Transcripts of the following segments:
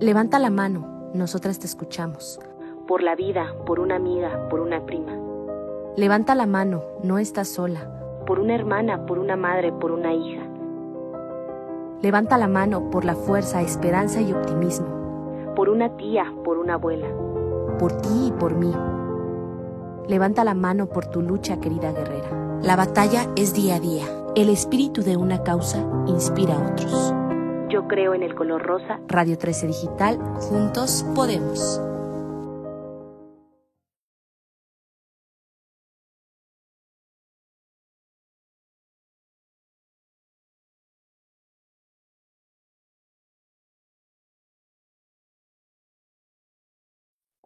Levanta la mano, nosotras te escuchamos. Por la vida, por una amiga, por una prima. Levanta la mano, no estás sola. Por una hermana, por una madre, por una hija. Levanta la mano por la fuerza, esperanza y optimismo. Por una tía, por una abuela. Por ti y por mí. Levanta la mano por tu lucha, querida guerrera. La batalla es día a día. El espíritu de una causa inspira a otros. Yo creo en el color rosa. Radio 13 Digital, juntos podemos.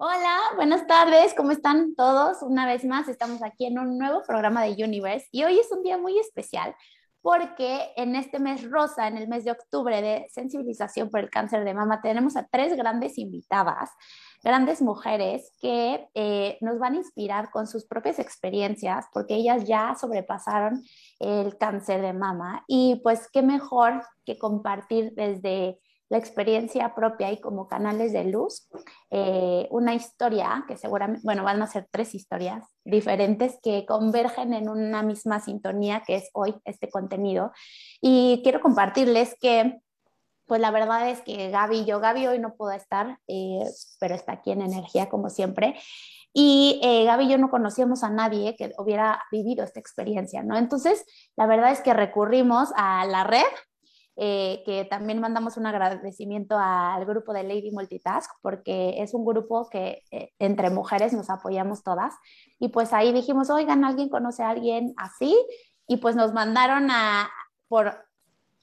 Hola, buenas tardes, ¿cómo están todos? Una vez más estamos aquí en un nuevo programa de Universe y hoy es un día muy especial porque en este mes rosa, en el mes de octubre de sensibilización por el cáncer de mama, tenemos a tres grandes invitadas, grandes mujeres que eh, nos van a inspirar con sus propias experiencias porque ellas ya sobrepasaron el cáncer de mama. Y pues qué mejor que compartir desde la experiencia propia y como canales de luz, eh, una historia que seguramente, bueno, van a ser tres historias diferentes que convergen en una misma sintonía que es hoy este contenido. Y quiero compartirles que, pues la verdad es que Gaby, yo, Gaby hoy no puedo estar, eh, pero está aquí en energía como siempre. Y eh, Gaby y yo no conocíamos a nadie que hubiera vivido esta experiencia, ¿no? Entonces, la verdad es que recurrimos a la red eh, que también mandamos un agradecimiento al grupo de Lady Multitask, porque es un grupo que eh, entre mujeres nos apoyamos todas. Y pues ahí dijimos, oigan, ¿alguien conoce a alguien así? Y pues nos mandaron a, por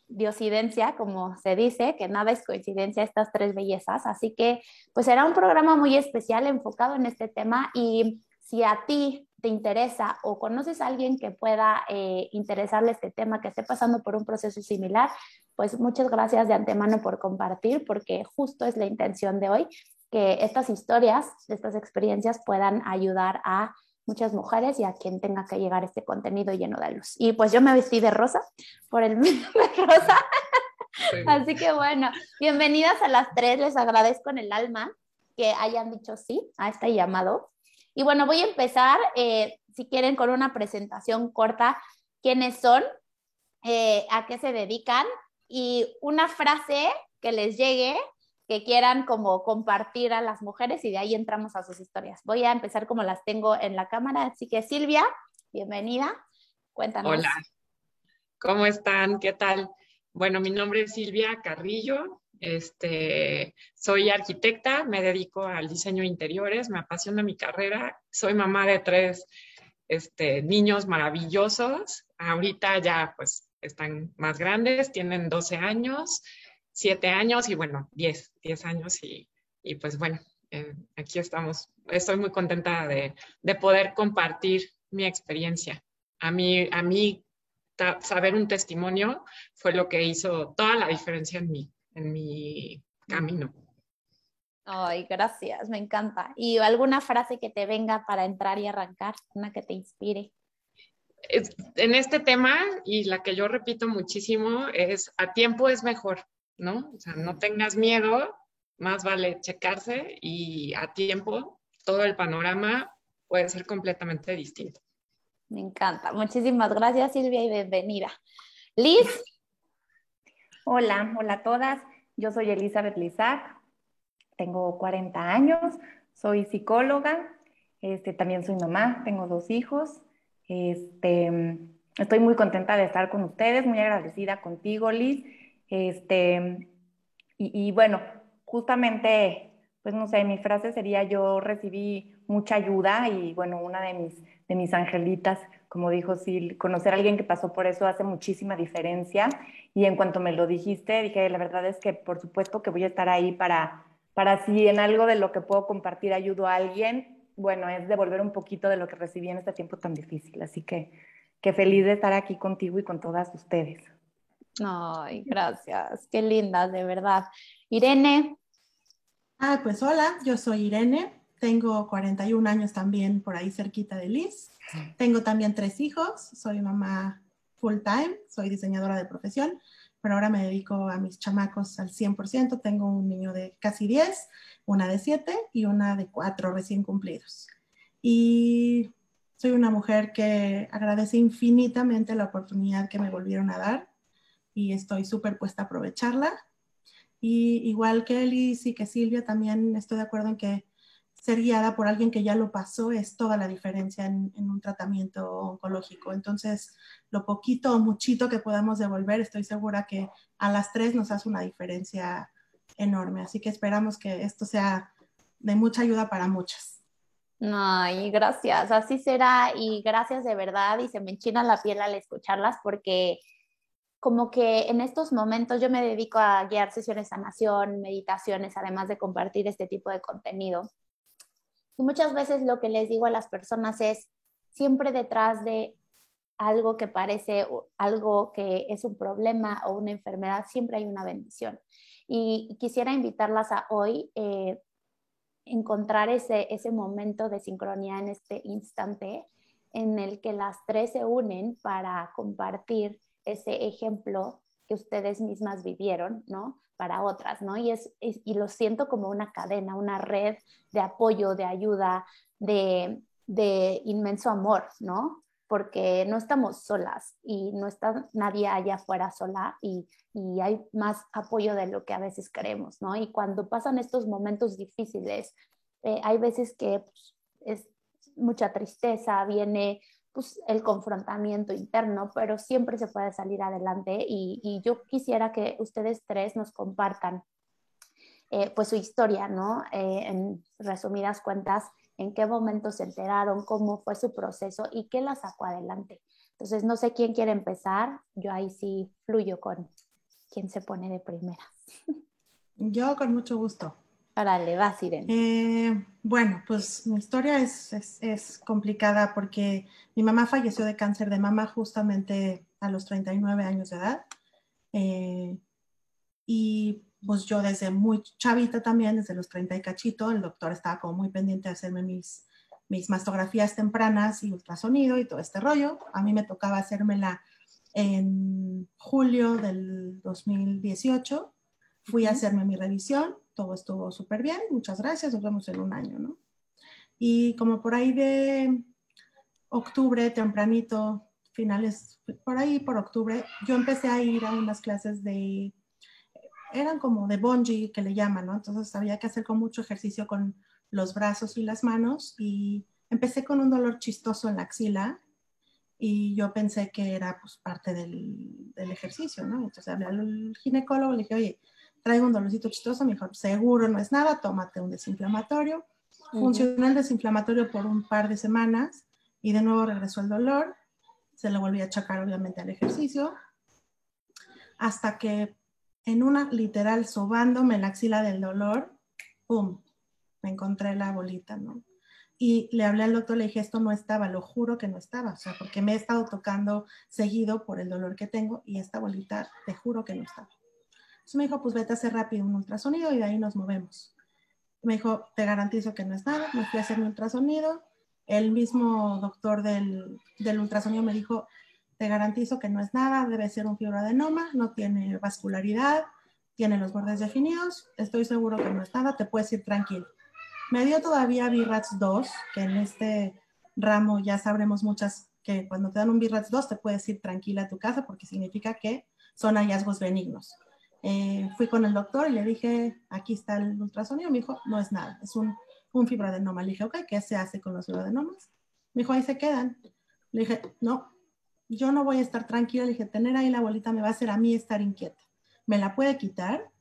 diosidencia, como se dice, que nada es coincidencia, estas tres bellezas. Así que pues era un programa muy especial enfocado en este tema y si a ti te interesa o conoces a alguien que pueda eh, interesarle este tema, que esté pasando por un proceso similar, pues muchas gracias de antemano por compartir, porque justo es la intención de hoy, que estas historias, estas experiencias puedan ayudar a muchas mujeres y a quien tenga que llegar este contenido lleno de luz. Y pues yo me vestí de rosa por el mes de rosa. Así que bueno, bienvenidas a las tres, les agradezco en el alma que hayan dicho sí a este llamado. Y bueno, voy a empezar, eh, si quieren, con una presentación corta, quiénes son, eh, a qué se dedican y una frase que les llegue que quieran como compartir a las mujeres y de ahí entramos a sus historias. Voy a empezar como las tengo en la cámara, así que Silvia, bienvenida, cuéntanos. Hola, ¿cómo están? ¿Qué tal? Bueno, mi nombre es Silvia Carrillo, este, soy arquitecta, me dedico al diseño de interiores, me apasiona mi carrera, soy mamá de tres este, niños maravillosos, ahorita ya pues están más grandes, tienen 12 años, 7 años y bueno, 10, 10 años y, y pues bueno, eh, aquí estamos. Estoy muy contenta de, de, poder compartir mi experiencia. A mí, a mí saber un testimonio fue lo que hizo toda la diferencia en mí, en mi camino. Ay, gracias, me encanta. ¿Y alguna frase que te venga para entrar y arrancar, una que te inspire? en este tema, y la que yo repito muchísimo, es a tiempo es mejor, ¿no? O sea, no tengas miedo, más vale checarse y a tiempo todo el panorama puede ser completamente distinto. Me encanta. Muchísimas gracias, Silvia, y bienvenida. Liz. Hola, hola a todas. Yo soy Elizabeth Lizac, tengo 40 años, soy psicóloga, este, también soy mamá, tengo dos hijos este, estoy muy contenta de estar con ustedes, muy agradecida contigo, Liz. Este, y, bueno, justamente, pues no sé, mi frase sería yo recibí mucha ayuda y bueno, una de mis, de mis angelitas, como dijo Sil, conocer a alguien que pasó por eso hace muchísima diferencia. Y en cuanto me lo dijiste, dije, la verdad es que por supuesto que voy a estar ahí para, para si en algo de lo que puedo compartir ayudo a alguien, bueno, es devolver un poquito de lo que recibí en este tiempo tan difícil. Así que, qué feliz de estar aquí contigo y con todas ustedes. Ay, gracias. Qué linda, de verdad. Irene. Ah, pues hola, yo soy Irene. Tengo 41 años también por ahí cerquita de Liz. Tengo también tres hijos. Soy mamá full time. Soy diseñadora de profesión. pero ahora me dedico a mis chamacos al 100%. Tengo un niño de casi 10, una de 7 y una de 4 recién cumplidos. Y soy una mujer que agradece infinitamente la oportunidad que me volvieron a dar y estoy súper puesta a aprovecharla. Y igual que Elis y que Silvia, también estoy de acuerdo en que ser guiada por alguien que ya lo pasó es toda la diferencia en, un tratamiento oncológico. Entonces, lo poquito o muchito que podamos devolver, estoy segura que a las tres nos hace una diferencia enorme. Así que esperamos que esto sea de mucha ayuda para muchas. Ay, gracias, así será y gracias de verdad y se me enchina la piel al escucharlas porque como que en estos momentos yo me dedico a guiar sesiones de sanación, meditaciones, además de compartir este tipo de contenido. Y muchas veces lo que les digo a las personas es, siempre detrás de algo que parece algo que es un problema o una enfermedad, siempre hay una bendición. Y quisiera invitarlas a hoy eh, encontrar ese, ese momento de sincronía en este instante en el que las tres se unen para compartir ese ejemplo que ustedes mismas vivieron, ¿no? Para otras, ¿no? Y, es, y lo siento como una cadena, una red de apoyo, de ayuda, de, de inmenso amor, ¿no? Porque no estamos solas y no está nadie allá afuera sola y, hay más apoyo de lo que a veces creemos, ¿no? Y cuando pasan estos momentos difíciles, eh, hay veces que pues, es mucha tristeza, viene pues, el confrontamiento interno, pero siempre se puede salir adelante y, yo quisiera que ustedes tres nos compartan eh, pues su historia, ¿no? Eh, en resumidas cuentas, en qué momento se enteraron, cómo fue su proceso y qué la sacó adelante. Entonces, no sé quién quiere empezar, yo ahí sí fluyo con quién se pone de primera. Yo con mucho gusto. Órale, va, Irene. Eh, bueno, pues mi historia es, es, complicada porque mi mamá falleció de cáncer de mama justamente a los 39 años de edad. Eh, y pues yo desde muy chavita también, desde los 30 y cachito, el doctor estaba como muy pendiente de hacerme mis, mis mastografías tempranas y ultrasonido y todo este rollo. A mí me tocaba hacérmela en julio del 2018. Fui a hacerme mi revisión todo estuvo súper bien, muchas gracias, nos vemos en un año, ¿no? Y como por ahí de octubre, tempranito, finales, por ahí por octubre, yo empecé a ir a unas clases de, eran como de bungee que le llaman, ¿no? Entonces había que hacer con mucho ejercicio con los brazos y las manos y empecé con un dolor chistoso en la axila y yo pensé que era pues parte del, del ejercicio, ¿no? Entonces hablé al ginecólogo, le dije, oye, traigo un dolorcito chistoso, me dijo, seguro no es nada, tómate un desinflamatorio. Funcionó el desinflamatorio por un par de semanas y de nuevo regresó el dolor. Se le volví a achacar obviamente al ejercicio. Hasta que en una literal sobándome la axila del dolor, ¡pum! Me encontré la bolita, ¿no? Y le hablé al doctor, le dije, esto no estaba, lo juro que no estaba, o sea, porque me he estado tocando seguido por el dolor que tengo y esta bolita, te juro que no estaba. Entonces me dijo, pues vete a hacer rápido un ultrasonido y de ahí nos movemos. Me dijo, te garantizo que no es nada. Me fui a hacer mi ultrasonido. El mismo doctor del, del ultrasonido me dijo, te garantizo que no es nada, debe ser un fibroadenoma, no tiene vascularidad, tiene los bordes definidos, estoy seguro que no es nada, te puedes ir tranquilo. Me dio todavía BIRATS 2, que en este ramo ya sabremos muchas que cuando te dan un BIRATS 2 te puedes ir tranquila a tu casa porque significa que son hallazgos benignos. Eh, fui con el doctor y le dije, aquí está el ultrasonido. Me dijo, no es nada, es un, un fibroadenoma. Le dije, ok, ¿qué se hace con los fibroadenomas? Me dijo, ahí se quedan. Le dije, no, yo no voy a estar tranquila. Le dije, tener ahí la bolita me va a hacer a mí estar inquieta. ¿Me la puede quitar?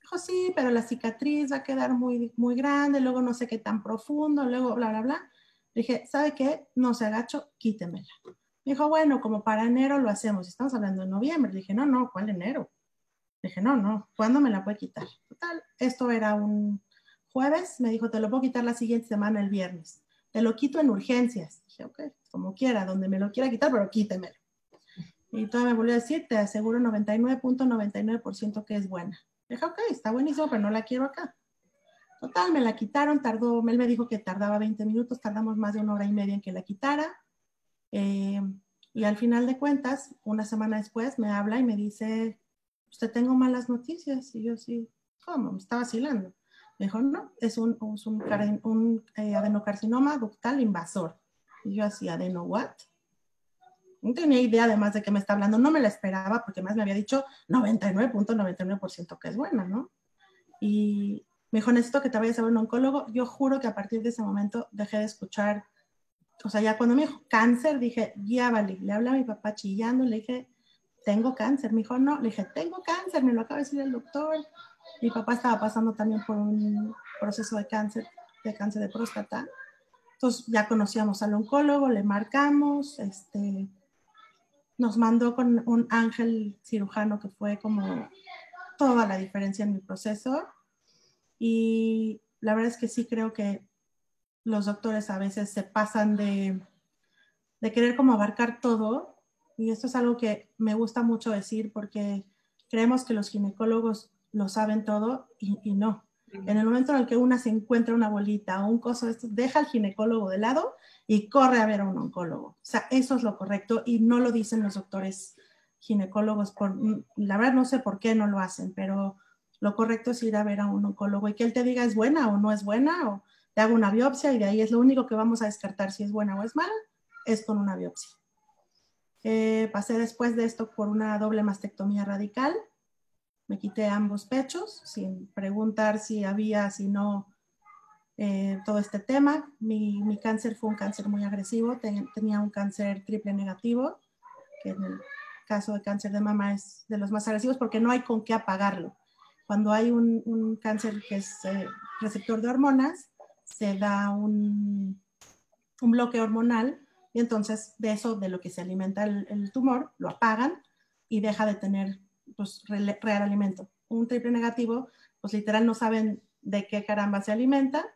Dijo, sí, pero la cicatriz va a quedar muy, muy grande, luego no sé qué tan profundo, luego bla, bla, bla. Le dije, ¿sabe qué? No se agacho, quítemela. Me dijo, bueno, como para enero lo hacemos. Estamos hablando de noviembre. Le dije, no, no, ¿cuál enero? Dije, no, no, ¿cuándo me la puede quitar? Total, esto era un jueves, me dijo, te lo puedo quitar la siguiente semana, el viernes. Te lo quito en urgencias. Dije, ok, como quiera, donde me lo quiera quitar, pero quítemelo. Y todavía me volvió a decir, te aseguro 99.99% que es buena. Dije, ok, está buenísimo, pero no la quiero acá. Total, me la quitaron, tardó, él me dijo que tardaba 20 minutos, tardamos más de una hora y media en que la quitara. Eh, y al final de cuentas, una semana después, me habla y me dice, usted tengo malas noticias. Y yo sí, ¿cómo? Me está vacilando. Me dijo, no, es un, un, eh, adenocarcinoma ductal invasor. Y yo así, ¿adeno what? No tenía idea además de qué me está hablando, no me la esperaba porque más me había dicho 99.99% que es buena, ¿no? Y me dijo, necesito que te vayas a ver un oncólogo. Yo juro que a partir de ese momento dejé de escuchar, o sea, ya cuando me dijo cáncer, dije, ya vale, le hablé a mi papá chillando, le dije, tengo cáncer. Me dijo, no, le dije, tengo cáncer, me lo acaba de decir el doctor. Mi papá estaba pasando también por un proceso de cáncer, de cáncer de próstata. Entonces ya conocíamos al oncólogo, le marcamos, este, nos mandó con un ángel cirujano que fue como toda la diferencia en mi proceso. Y la verdad es que sí creo que los doctores a veces se pasan de, de querer como abarcar todo. Y esto es algo que me gusta mucho decir porque creemos que los ginecólogos lo saben todo y, y no. En el momento en el que una se encuentra una bolita o un coso, esto, deja al ginecólogo de lado y corre a ver a un oncólogo. O sea, eso es lo correcto y no lo dicen los doctores ginecólogos. Por, la verdad no sé por qué no lo hacen, pero lo correcto es ir a ver a un oncólogo y que él te diga es buena o no es buena o te haga una biopsia y de ahí es lo único que vamos a descartar si es buena o es mala, es con una biopsia. Eh, pasé después de esto por una doble mastectomía radical. Me quité ambos pechos sin preguntar si había, si no, eh, todo este tema. Mi, mi, cáncer fue un cáncer muy agresivo, tenía un cáncer triple negativo, que en el caso de cáncer de mama es de los más agresivos porque no hay con qué apagarlo. Cuando hay un, un cáncer que es eh, receptor de hormonas, se da un, un, bloque hormonal y entonces de eso, de lo que se alimenta el, tumor, lo apagan y deja de tener pues, real, alimento. Un triple negativo, pues literal no saben de qué caramba se alimenta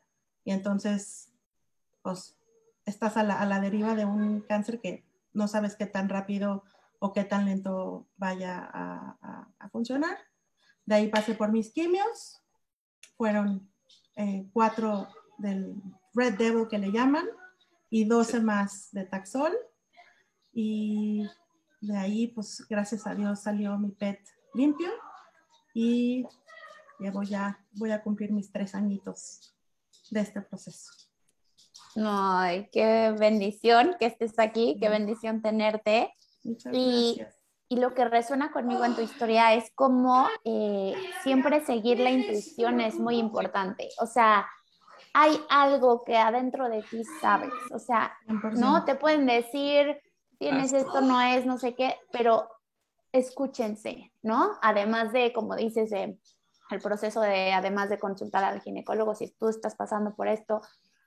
y entonces, pues, estás a la, deriva de un cáncer que no sabes qué tan rápido o qué tan lento vaya a funcionar. De ahí pasé por mis quimios, fueron eh, cuatro del Red Devil que le llaman y 12 más de Taxol. Y de ahí, pues gracias a Dios salió mi PET limpio y llevo ya, voy a cumplir mis tres añitos de este proceso. Ay, qué bendición que estés aquí, qué bendición tenerte. Muchas y, gracias. y lo que resuena conmigo en tu historia es cómo eh, siempre seguir la intuición es muy importante. O sea, hay algo que adentro de ti sabes. O sea, 100%. no te pueden decir, tienes esto, no es, no sé qué, pero escúchense, ¿no? Además de, como dices, el proceso de, además de consultar al ginecólogo, si tú estás pasando por esto,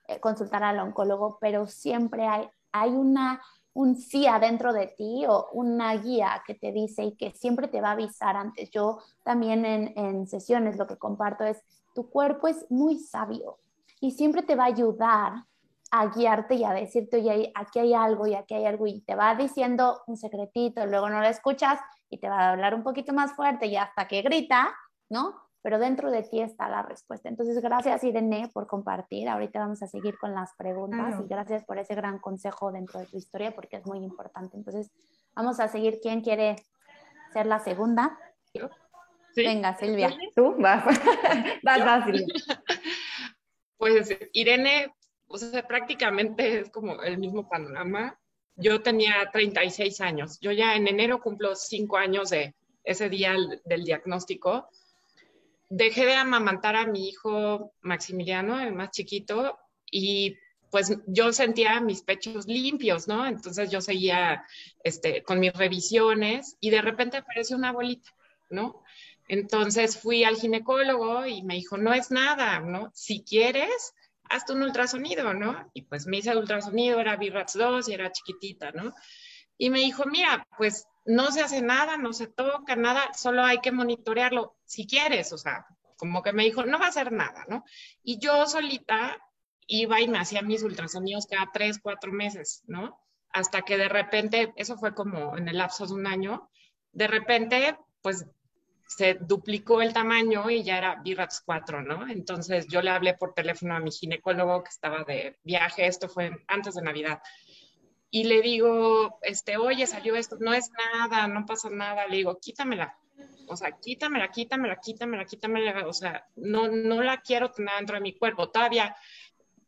eh, consultar al oncólogo, pero siempre hay, hay una, un sí adentro de ti o una guía que te dice y que siempre te va a avisar antes. Yo también en, en sesiones lo que comparto es, tu cuerpo es muy sabio y siempre te va a ayudar a guiarte y a decirte, oye, aquí hay algo y aquí hay algo, y te va diciendo un secretito, luego no lo escuchas y te va a hablar un poquito más fuerte y hasta que grita, ¿no? Pero dentro de ti está la respuesta. Entonces, gracias Irene por compartir. Ahorita vamos a seguir con las preguntas Claro. y gracias por ese gran consejo dentro de tu historia porque es muy importante. Entonces, vamos a seguir. ¿Quién quiere ser la segunda? ¿Sí? Venga, Silvia. Tú vas, vas, vas, Silvia. Pues Irene, o prácticamente es como el mismo panorama. Yo tenía 36 años. Yo ya en enero cumplo cinco años de ese día del diagnóstico. Dejé de amamantar a mi hijo Maximiliano, el más chiquito, y pues yo sentía mis pechos limpios, ¿no? Entonces yo seguía este, con mis revisiones y de repente apareció una bolita, ¿no? Entonces fui al ginecólogo y me dijo, no es nada, ¿no? Si quieres, hazte un ultrasonido, ¿no? Y pues me hice el ultrasonido, era BIRATS 2 y era chiquitita, ¿no? Y me dijo, mira, pues no se hace nada, no se toca nada, solo hay que monitorearlo si quieres, o sea, como que me dijo, no va a hacer nada, ¿no? Y yo solita iba y me hacía mis ultrasonidos cada tres, cuatro meses, ¿no? Hasta que de repente, eso fue como en el lapso de un año, de repente, pues se duplicó el tamaño y ya era BIRATS 4, ¿no? Entonces yo le hablé por teléfono a mi ginecólogo que estaba de viaje, esto fue antes de Navidad, y le digo, este, oye, salió esto, no es nada, no pasa nada, le digo, quítamela. o sea, quítamela, quítamela, quítamela, quítamela, o sea, no, no la quiero tener dentro de mi cuerpo. Todavía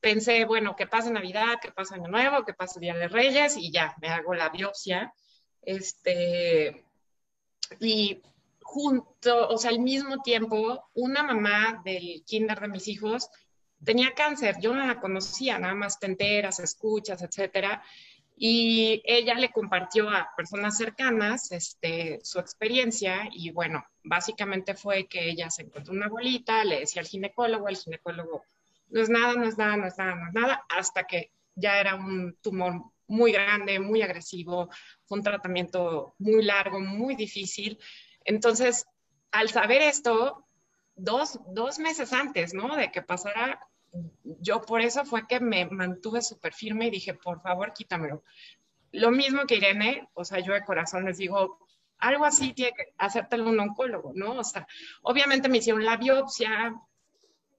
pensé, bueno, que pase Navidad, que pase Año Nuevo, que pase Día de Reyes y ya, me hago la biopsia. Este, y junto, o sea, al mismo tiempo, una mamá del kinder de mis hijos tenía cáncer, yo no la conocía, nada más te enteras, escuchas, etcétera, y ella le compartió a personas cercanas este, su experiencia y bueno, básicamente fue que ella se encontró una bolita, le decía al ginecólogo, el ginecólogo, no es nada, no es nada, no es nada, no es nada, hasta que ya era un tumor muy grande, muy agresivo, un tratamiento muy largo, muy difícil. Entonces, al saber esto, dos, dos meses antes, ¿no? De que pasara, yo por eso fue que me mantuve súper firme y dije, por favor, quítamelo. Lo mismo que Irene, o sea, yo de corazón les digo, algo así tiene que hacértelo un oncólogo, ¿no? O sea, obviamente me hicieron la biopsia,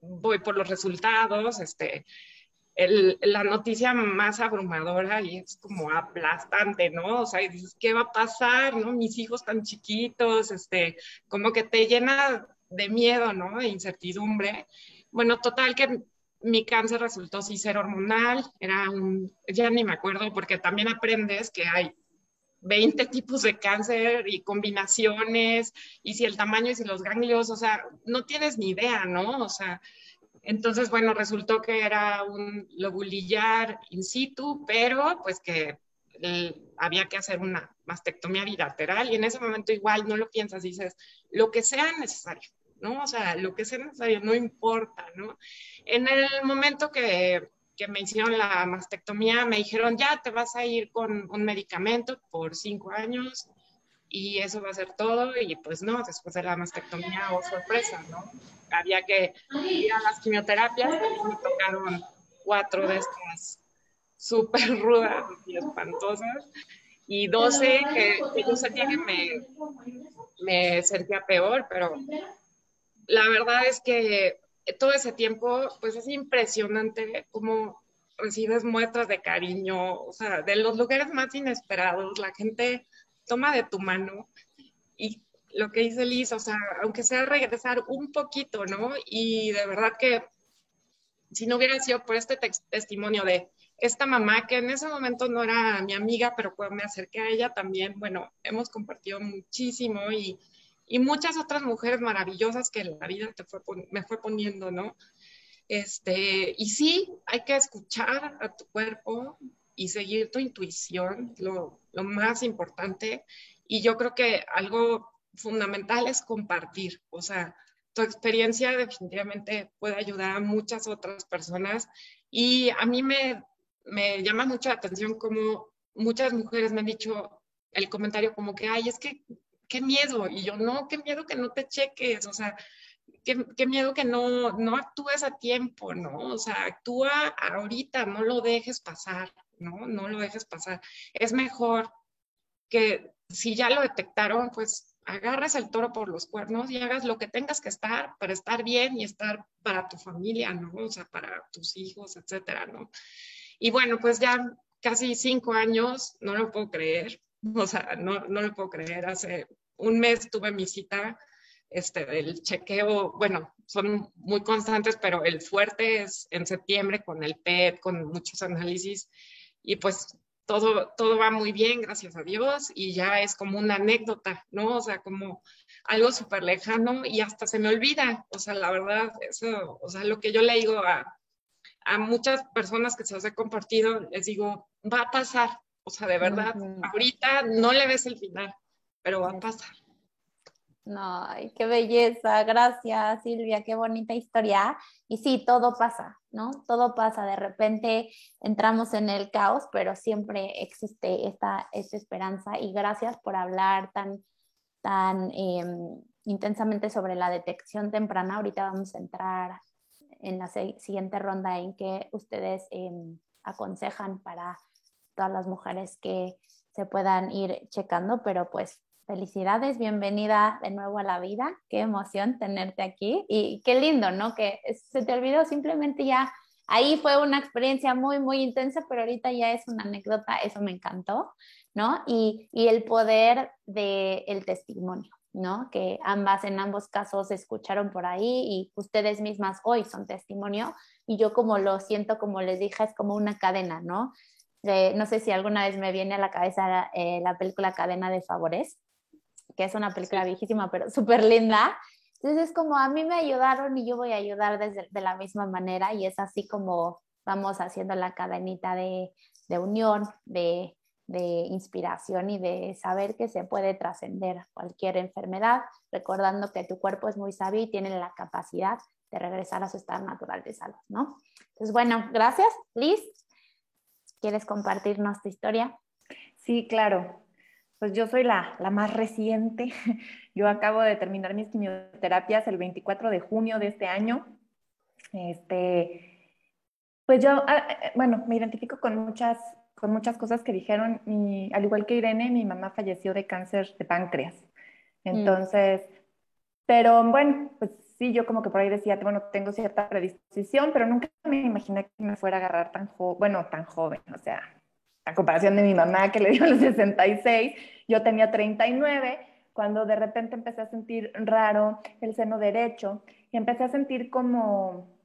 voy por los resultados, este, la noticia más abrumadora y es como aplastante, ¿no? O sea, dices, ¿qué va a pasar, no? Mis hijos tan chiquitos, este, como que te llena de miedo, ¿no? De incertidumbre. Bueno, total que mi cáncer resultó sí ser hormonal, era un, ya ni me acuerdo, porque también aprendes que hay 20 tipos de cáncer y combinaciones, y si el tamaño y si los ganglios, o sea, no tienes ni idea, ¿no? O sea, entonces, bueno, resultó que era un lobulillar in situ, pero pues que había que hacer una mastectomía bilateral y en ese momento igual no lo piensas, dices, lo que sea necesario, ¿no? O sea, lo que sea necesario, no importa, ¿no? En el momento que, que me hicieron la mastectomía, me dijeron, ya te vas a ir con un medicamento por cinco años y eso va a ser todo y pues no, después de la mastectomía, oh sorpresa, ¿no? había que ir a las quimioterapias, me tocaron cuatro de estas súper rudas y espantosas, y doce que, yo sentía que me, me sentía peor, pero la verdad es que todo ese tiempo, pues es impresionante cómo recibes muestras de cariño, o sea, de los lugares más inesperados, la gente toma de tu mano y lo que dice Liz, o sea, aunque sea regresar un poquito, ¿no? Y de verdad que si no hubiera sido por este testimonio de esta mamá, que en ese momento no era mi amiga, pero pues me acerqué a ella también, bueno, hemos compartido muchísimo y, y muchas otras mujeres maravillosas que la vida te fue, me fue poniendo, ¿no? Este, y sí, hay que escuchar a tu cuerpo y seguir tu intuición, lo, lo más importante. Y yo creo que algo fundamental es compartir, o sea, tu experiencia definitivamente puede ayudar a muchas otras personas y a mí me, me llama mucho la atención como muchas mujeres me han dicho el comentario como que, ay, es que, qué miedo, y yo, no, qué miedo que no te cheques, o sea, qué, qué miedo que no, no actúes a tiempo, ¿no? O sea, actúa ahorita, no lo dejes pasar, ¿no? No lo dejes pasar. Es mejor que si ya lo detectaron, pues agarras el toro por los cuernos y hagas lo que tengas que estar para estar bien y estar para tu familia, ¿no? O sea, para tus hijos, etcétera, ¿no? Y bueno, pues ya casi cinco años, no lo puedo creer, o sea, no, no lo puedo creer. Hace un mes tuve mi cita este, del chequeo, bueno, son muy constantes, pero el fuerte es en septiembre con el PET, con muchos análisis, y pues todo, todo va muy bien, gracias a Dios, y ya es como una anécdota, ¿no? O sea, como algo súper lejano y hasta se me olvida. O sea, la verdad, eso, o sea, lo que yo le digo a, a muchas personas que se los he compartido, les digo, va a pasar. O sea, de verdad, ahorita no le ves el final, pero va a pasar. Ay, qué belleza, gracias Silvia, qué bonita historia. Y sí, todo pasa, ¿no? Todo pasa, de repente entramos en el caos, pero siempre existe esta, esta esperanza y gracias por hablar tan, tan em, intensamente sobre la detección temprana. Ahorita vamos a entrar en la siguiente ronda en que ustedes em, aconsejan para todas las mujeres que se puedan ir checando, pero pues Felicidades, bienvenida de nuevo a la vida. Qué emoción tenerte aquí y qué lindo, ¿no? Que se te olvidó simplemente ya. Ahí fue una experiencia muy, muy intensa, pero ahorita ya es una anécdota, eso me encantó, ¿no? Y, y el poder del el testimonio, ¿no? Que ambas, en ambos casos, escucharon por ahí y ustedes mismas hoy son testimonio. Y yo como lo siento, como les dije, es como una cadena, ¿no? no sé si alguna vez me viene a la cabeza eh, la película Cadena de Favores, que es una película viejísima, pero súper linda. Entonces es como a mí me ayudaron y yo voy a ayudar desde, de la misma manera y es así como vamos haciendo la cadenita de, de unión, de, de inspiración y de saber que se puede trascender cualquier enfermedad, recordando que tu cuerpo es muy sabio y tiene la capacidad de regresar a su estado natural de salud, ¿no? Entonces, bueno, gracias. Liz, ¿quieres compartirnos tu historia? Sí, claro. Pues yo soy la, la más reciente. Yo acabo de terminar mis quimioterapias el 24 de junio de este año. Este, pues yo, ah, eh, bueno, me identifico con muchas con muchas cosas que dijeron. Y, al igual que Irene, mi mamá falleció de cáncer de páncreas. Mm. Entonces, pero bueno, pues sí, yo como que por ahí decía, bueno, tengo cierta predisposición, pero nunca me imaginé que me fuera a agarrar tan joven, bueno, tan joven, o sea, a comparación de mi mamá que le dio los 66, yo tenía 39, cuando de repente empecé a sentir raro el seno derecho y empecé a sentir como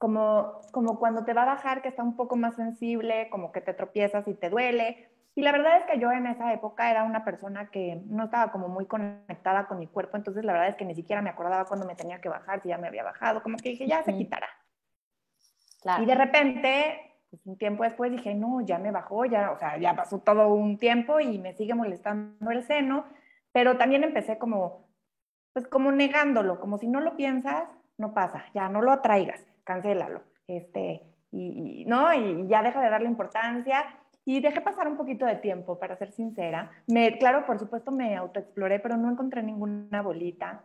como, como cuando te va a bajar, que está un poco más sensible, como que te tropiezas y te duele. Y la verdad es que yo en esa época era una persona que no estaba como muy conectada con mi cuerpo, entonces la verdad es que ni siquiera me acordaba cuando me tenía que bajar, si ya me había bajado, como que dije, ya se quitará. Y de repente, pues un tiempo después dije, no, ya me bajó, ya, o sea, ya pasó todo un tiempo y me sigue molestando el seno, pero también empecé como, pues como negándolo, como si no lo piensas, no pasa, ya no lo atraigas cancélalo. Este, y, ¿no? y ya deja de darle importancia. Y dejé pasar un poquito de tiempo, para ser sincera. Me, claro, por supuesto me autoexploré, pero no encontré ninguna bolita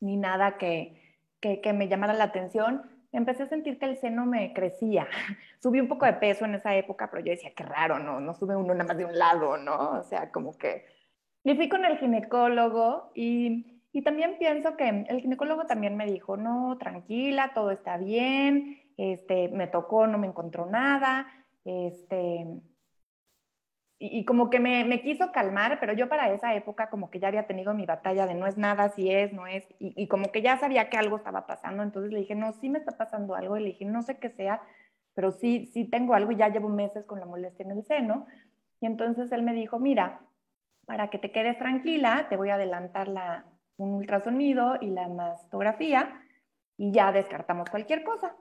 ni nada que, que, que me llamara la atención. Empecé a sentir que el seno me crecía. Subí un poco de peso en esa época, pero yo decía, qué raro, ¿no? No sube uno nada más de un lado, ¿no? O sea, como que... Y fui con el ginecólogo y y también pienso que el ginecólogo también me dijo, no, tranquila, todo está bien, este, me tocó, no me encontró nada, este, y, como que me, me, quiso calmar, pero yo para esa época como que ya había tenido mi batalla de no es nada, si es, no es, y, y, como que ya sabía que algo estaba pasando, entonces le dije, no, sí me está pasando algo, y le dije, no sé qué sea, pero sí, sí tengo algo y ya llevo meses con la molestia en el seno, y entonces él me dijo, mira, para que te quedes tranquila, te voy a adelantar la, un ultrasonido y la mastografía y ya descartamos cualquier cosa.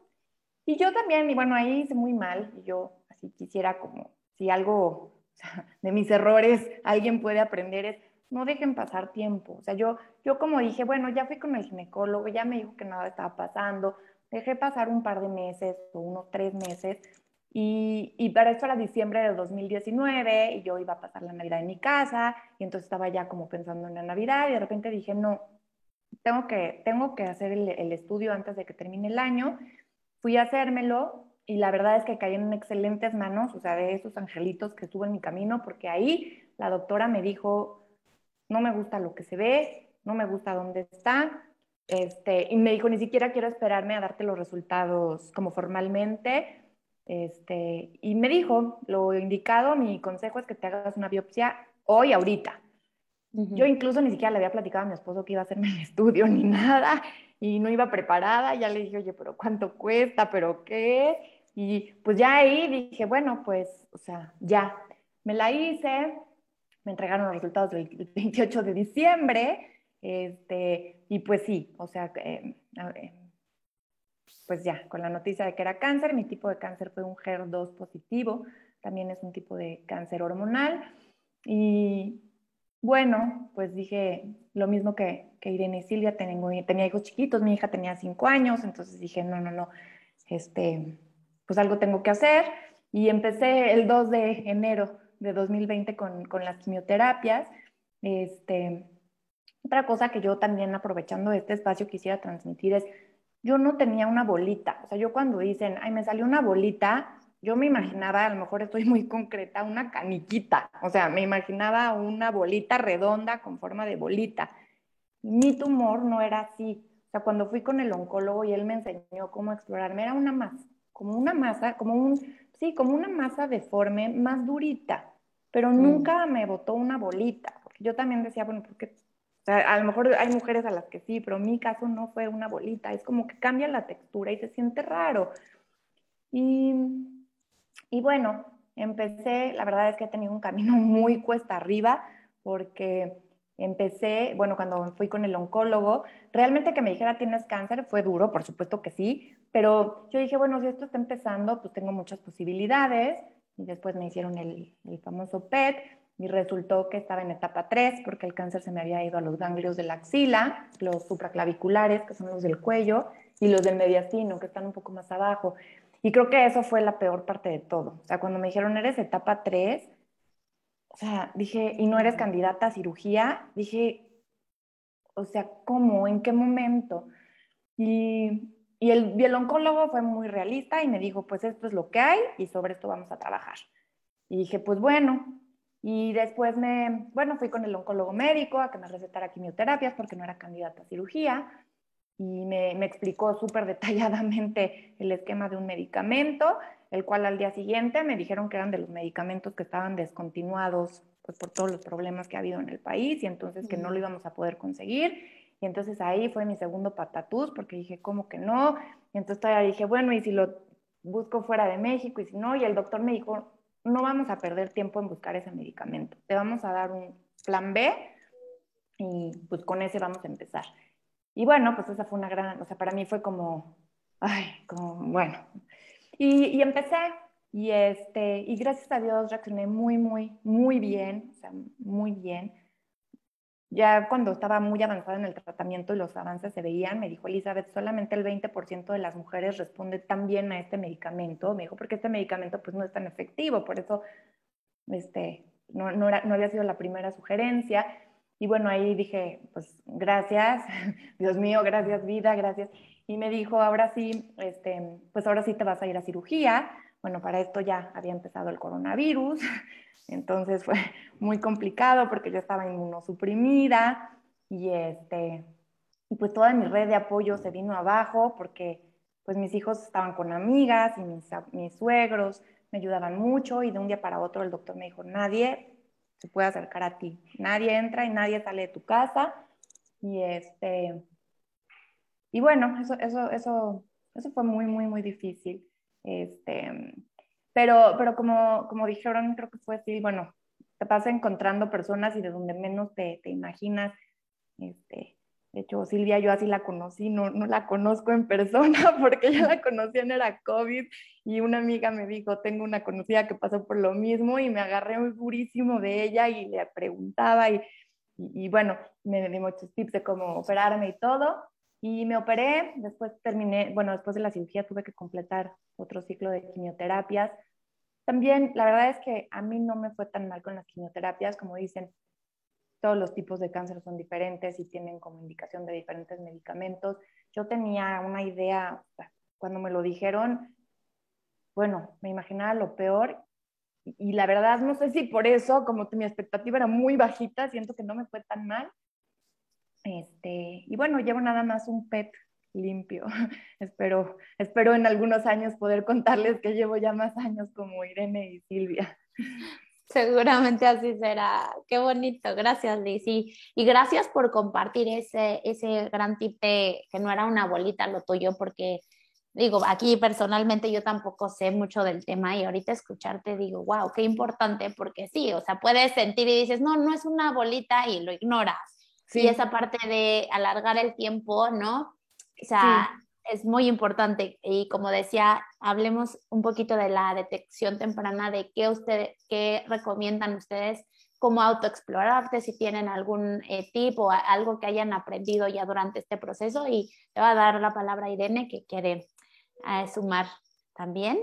Y yo también, y bueno, ahí hice muy mal, y yo así quisiera como, si algo de mis errores alguien puede aprender es, no dejen pasar tiempo. O sea, yo, yo como dije, bueno, ya fui con el ginecólogo, ya me dijo que nada estaba pasando, dejé pasar un par de meses o unos tres meses, y, y, para eso era diciembre de 2019 y yo iba a pasar la Navidad en mi casa y entonces estaba ya como pensando en la Navidad y de repente dije, no, tengo que, tengo que hacer el, el estudio antes de que termine el año. Fui a hacérmelo y la verdad es que caí en excelentes manos, o sea, de esos angelitos que estuvo en mi camino, porque ahí la doctora me dijo, no me gusta lo que se ve, no me gusta dónde está, este, y me dijo, ni siquiera quiero esperarme a darte los resultados como formalmente, este, y me dijo, lo indicado, mi consejo es que te hagas una biopsia hoy, ahorita. Yo incluso ni siquiera le había platicado a mi esposo que iba a hacerme el estudio ni nada y no iba preparada. Ya le dije, oye, pero ¿cuánto cuesta? ¿Pero qué? Y pues ya ahí dije, bueno, pues, o sea, ya. Me la hice, me entregaron los resultados del 28 de diciembre, este, y pues sí, o sea, eh, pues ya, con la noticia de que era cáncer, mi tipo de cáncer fue un HER2 positivo, también es un tipo de cáncer hormonal. Y bueno, pues dije lo mismo que, que Irene y Silvia, tengo, tenía hijos chiquitos, mi hija tenía cinco años, entonces dije, no, no, no, este, pues algo tengo que hacer. Y empecé el 2 de enero de 2020 con, con las quimioterapias. Este, otra cosa que yo también aprovechando este espacio quisiera transmitir es, yo no tenía una bolita. O sea, yo cuando dicen, ay, me salió una bolita, yo me imaginaba, a lo mejor estoy muy concreta, una caniquita. O sea, me imaginaba una bolita redonda con forma de bolita. Mi tumor no era así. O sea, cuando fui con el oncólogo y él me enseñó cómo explorarme, era una masa, como una masa, como un, sí, como una masa deforme, más durita, pero mm. nunca me botó una bolita. Porque yo también decía, bueno, ¿por qué O sea, a lo mejor hay mujeres a las que sí, pero en mi caso no fue una bolita, es como que cambia la textura y se siente raro. Y, y bueno, empecé, la verdad es que he tenido un camino muy cuesta arriba porque empecé, bueno, cuando fui con el oncólogo, realmente que me dijera tienes cáncer fue duro, por supuesto que sí, pero yo dije, bueno, si esto está empezando, pues tengo muchas posibilidades. Y después me hicieron el, el famoso PET y resultó que estaba en etapa 3 porque el cáncer se me había ido a los ganglios de la axila, los supraclaviculares, que son los del cuello, y los del mediastino, que están un poco más abajo. Y creo que eso fue la peor parte de todo. O sea, cuando me dijeron eres etapa 3, o sea, dije, y no eres candidata a cirugía, dije, o sea, ¿cómo? ¿En qué momento? Y, y el, y oncólogo fue muy realista y me dijo, pues esto es lo que hay y sobre esto vamos a trabajar. Y dije, pues bueno. Y después me, bueno, fui con el oncólogo médico a que me recetara quimioterapias porque no era candidata a cirugía y me, me explicó súper detalladamente el esquema de un medicamento el cual al día siguiente me dijeron que eran de los medicamentos que estaban descontinuados pues, por todos los problemas que ha habido en el país y entonces que no lo íbamos a poder conseguir. Y entonces ahí fue mi segundo patatús porque dije, ¿cómo que no? Y entonces todavía dije, bueno, ¿y si lo busco fuera de México? Y si no, y el doctor me dijo, no vamos a perder tiempo en buscar ese medicamento, te vamos a dar un plan B y pues con ese vamos a empezar. Y bueno, pues esa fue una gran, o sea, para mí fue como, ay, como, bueno, y, empecé, y, este, y gracias a Dios reaccioné muy, muy, muy bien, muy bien. Ya cuando estaba muy avanzada en el tratamiento y los avances se veían, me dijo Elizabeth, solamente el 20% de las mujeres responde tan bien a este medicamento. Me dijo, porque este medicamento pues no es tan efectivo, por eso este, no, no, era, no había sido la primera sugerencia. Y bueno, ahí dije, pues gracias, Dios mío, gracias vida, gracias y me dijo, ahora sí, este, pues ahora sí te vas a ir a cirugía. Bueno, para esto ya había empezado el coronavirus, entonces fue muy complicado porque yo estaba inmunosuprimida y este, y pues toda mi red de apoyo se vino abajo porque pues mis hijos estaban con amigas y mis, mis suegros me ayudaban mucho y de un día para otro el doctor me dijo, nadie se puede acercar a ti, nadie entra y nadie sale de tu casa y este, y bueno, eso, eso, eso, eso fue muy, muy, muy difícil. Este, pero, pero como, como dijeron, creo que fue así, bueno, te vas encontrando personas y de donde menos te, te imaginas. Este, de hecho, Silvia, yo así la conocí, no, no la conozco en persona porque yo la conocí en era COVID y una amiga me dijo, tengo una conocida que pasó por lo mismo y me agarré muy durísimo de ella y le preguntaba y, y, y bueno, me dio muchos tips de cómo operarme y todo. Y me operé, después terminé, bueno, después de la cirugía tuve que completar otro ciclo de quimioterapias. También, la verdad es que a mí no me fue tan mal con las quimioterapias, como dicen, todos los tipos de cáncer son diferentes y tienen como indicación de diferentes medicamentos. Yo tenía una idea, cuando me lo dijeron, bueno, me imaginaba lo peor y, la verdad no sé si por eso, como mi expectativa era muy bajita, siento que no me fue tan mal este, y bueno, llevo nada más un PET limpio. espero, espero en algunos años poder contarles que llevo ya más años como Irene y Silvia. Seguramente así será. Qué bonito. Gracias, Liz. Y, gracias por compartir ese, ese gran tip que no era una bolita lo tuyo, porque digo, aquí personalmente yo tampoco sé mucho del tema y ahorita escucharte digo, wow, qué importante, porque sí, o sea, puedes sentir y dices, no, no es una bolita y lo ignoras y esa parte de alargar el tiempo, ¿no? O sea, es muy importante. Y como decía, hablemos un poquito de la detección temprana, de qué, ustedes, qué recomiendan ustedes cómo autoexplorarte, si tienen algún eh, tip o algo que hayan aprendido ya durante este proceso. Y le voy a dar la palabra a Irene, que quiere eh, sumar también.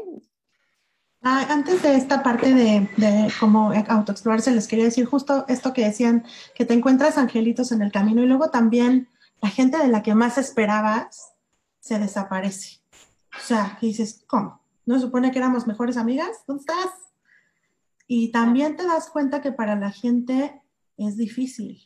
Ah, antes de esta parte de, de cómo autoexplorarse, les quería decir justo esto que decían, que te encuentras angelitos en el camino y luego también la gente de la que más esperabas se desaparece. O sea, dices, ¿cómo? ¿No supone que éramos mejores amigas? ¿Dónde estás? Y también te das cuenta que para la gente es difícil,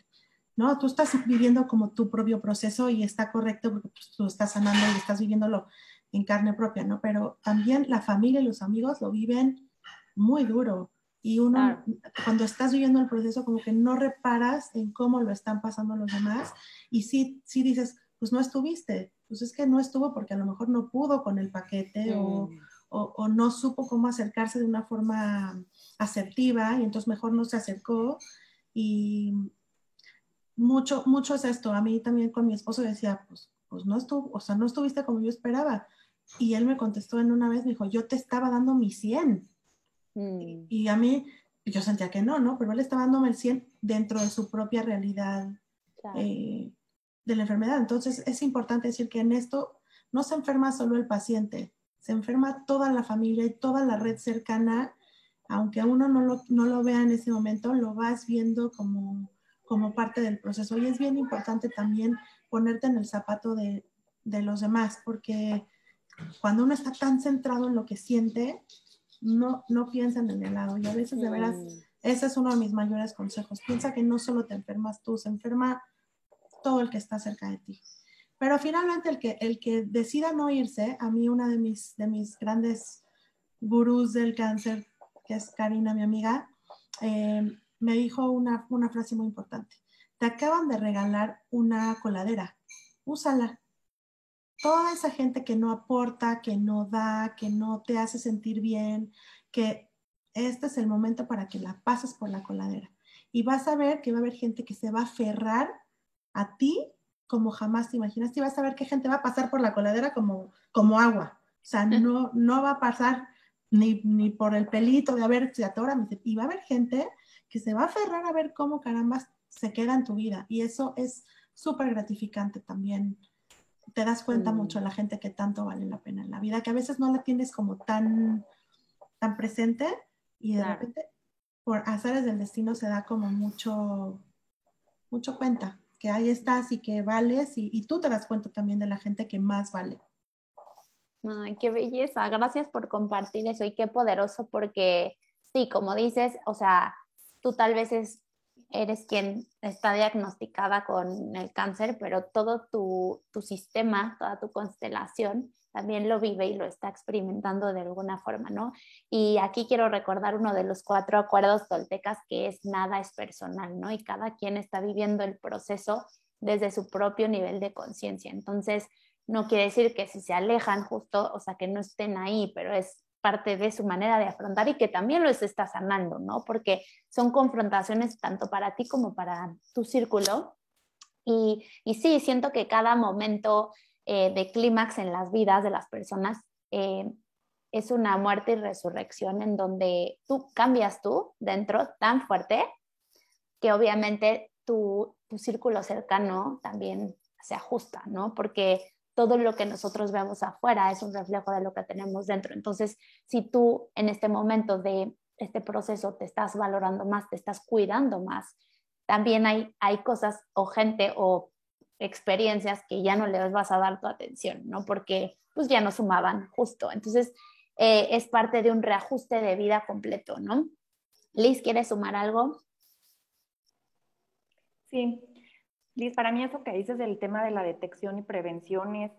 ¿no? Tú estás viviendo como tu propio proceso y está correcto porque pues, tú estás sanando y estás viviéndolo en carne propia, ¿no? Pero también la familia y los amigos lo viven muy duro. y uno cuando estás viviendo el proceso como que no reparas en cómo lo están pasando los demás y sí, sí dices, pues no estuviste, pues es que no estuvo porque a lo mejor no pudo con el paquete o, o, o, no supo cómo acercarse de una forma asertiva y entonces mejor no se acercó y mucho, mucho es esto. A mí también con mi esposo decía, pues, pues no estuvo, o sea, no estuviste como yo esperaba. Y él me contestó en una vez, me dijo, yo te estaba dando mi 100 Mm. Y a mí, yo sentía que no, ¿no? Pero él estaba dándome el 100 dentro de su propia realidad eh, de la enfermedad. Entonces, es importante decir que en esto no se enferma solo el paciente, se enferma toda la familia y toda la red cercana, aunque uno no lo, no lo vea en ese momento, lo vas viendo como, como parte del proceso. Y es bien importante también ponerte en el zapato de, de los demás, porque cuando uno está tan centrado en lo que siente, no, no piensen en el lado. Y a veces, de veras, mm. ese es uno de mis mayores consejos. Piensa que no solo te enfermas tú, se enferma todo el que está cerca de ti. Pero finalmente el que, el que decida no irse, a mí una de mis, de mis grandes gurús del cáncer, que es Karina, mi amiga, eh, me dijo una, una frase muy importante. Te acaban de regalar una coladera, úsala toda esa gente que no aporta, que no da, que no te hace sentir bien, que este es el momento para que la pases por la coladera. Y vas a ver que va a haber gente que se va a aferrar a ti como jamás te imaginas. Y vas a ver que gente va a pasar por la coladera como, como agua. O sea, no, no va a pasar ni, ni por el pelito de a ver si atora. Y va a haber gente que se va a aferrar a ver cómo caramba se queda en tu vida. Y eso es súper gratificante también te das cuenta mucho la gente que tanto vale la pena en la vida, que a veces no la tienes como tan, tan presente y de repente por azares del destino se da como mucho, mucho cuenta que ahí estás y que vales y, y tú te das cuenta también de la gente que más vale. Ay, qué belleza, gracias por compartir eso y qué poderoso porque sí, como dices, o sea, tú tal vez es eres quien está diagnosticada con el cáncer, pero todo tu, sistema, toda tu constelación también lo vive y lo está experimentando de alguna forma, ¿no? Y aquí quiero recordar uno de los cuatro acuerdos toltecas que es nada es personal, ¿no? Y cada quien está viviendo el proceso desde su propio nivel de conciencia. Entonces, no quiere decir que si se alejan justo, o sea, que no estén ahí, pero es parte de su manera de afrontar y que también lo está sanando, ¿no? Porque son confrontaciones tanto para ti como para tu círculo. Y, y sí, siento que cada momento eh, de clímax en las vidas de las personas eh, es una muerte y resurrección en donde tú cambias tú dentro tan fuerte que obviamente tu, tu círculo cercano también se ajusta, ¿no? Porque todo lo que nosotros vemos afuera es un reflejo de lo que tenemos dentro. Entonces, si tú en este momento de este proceso te estás valorando más, te estás cuidando más, también hay, hay cosas o gente o experiencias que ya no les vas a dar tu atención, ¿no? Porque pues ya no sumaban justo. Entonces, eh, es parte de un reajuste de vida completo, ¿no? Liz, ¿quieres sumar algo? Sí, Liz, para mí eso que dices del tema de la detección y prevención es,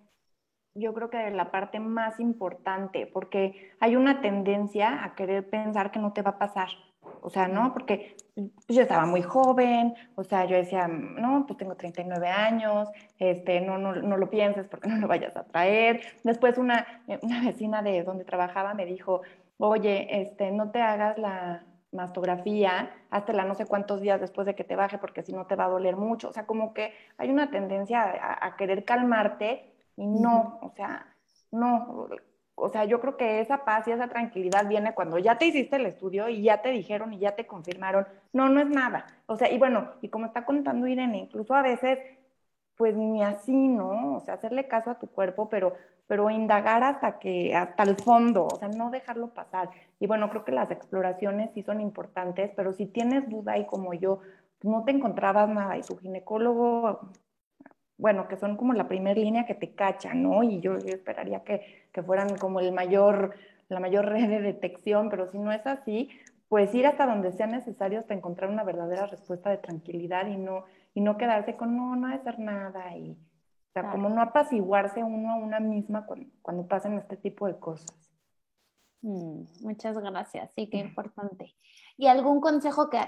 yo creo que la parte más importante, porque hay una tendencia a querer pensar que no te va a pasar. O sea, ¿no? Porque yo estaba muy joven, o sea, yo decía, no, pues tengo 39 años, este, no, no, no lo pienses porque no lo vayas a traer. Después una, una vecina de donde trabajaba me dijo, oye, este, no te hagas la, mastografía, la no sé cuántos días después de que te baje, porque si no te va a doler mucho. O sea, como que hay una tendencia a, querer calmarte y no, o sea, no. O sea, yo creo que esa paz y esa tranquilidad viene cuando ya te hiciste el estudio y ya te dijeron y ya te confirmaron, no, no es nada. O sea, y bueno, y como está contando Irene, incluso a veces, pues ni así, ¿no? O sea, hacerle caso a tu cuerpo, pero pero indagar hasta que, hasta el fondo, o sea, no dejarlo pasar. Y bueno, creo que las exploraciones sí son importantes, pero si tienes duda y como yo no te encontrabas nada y tu ginecólogo, bueno, que son como la primera línea que te cacha, ¿no? Y yo, esperaría que, que, fueran como el mayor, la mayor red de detección, pero si no es así, pues ir hasta donde sea necesario hasta encontrar una verdadera respuesta de tranquilidad y no, y no quedarse con, no, no hacer nada y o sea, como no apaciguarse uno a una misma cuando, pasan este tipo de cosas. Mm, muchas gracias, sí, qué importante. y algún consejo que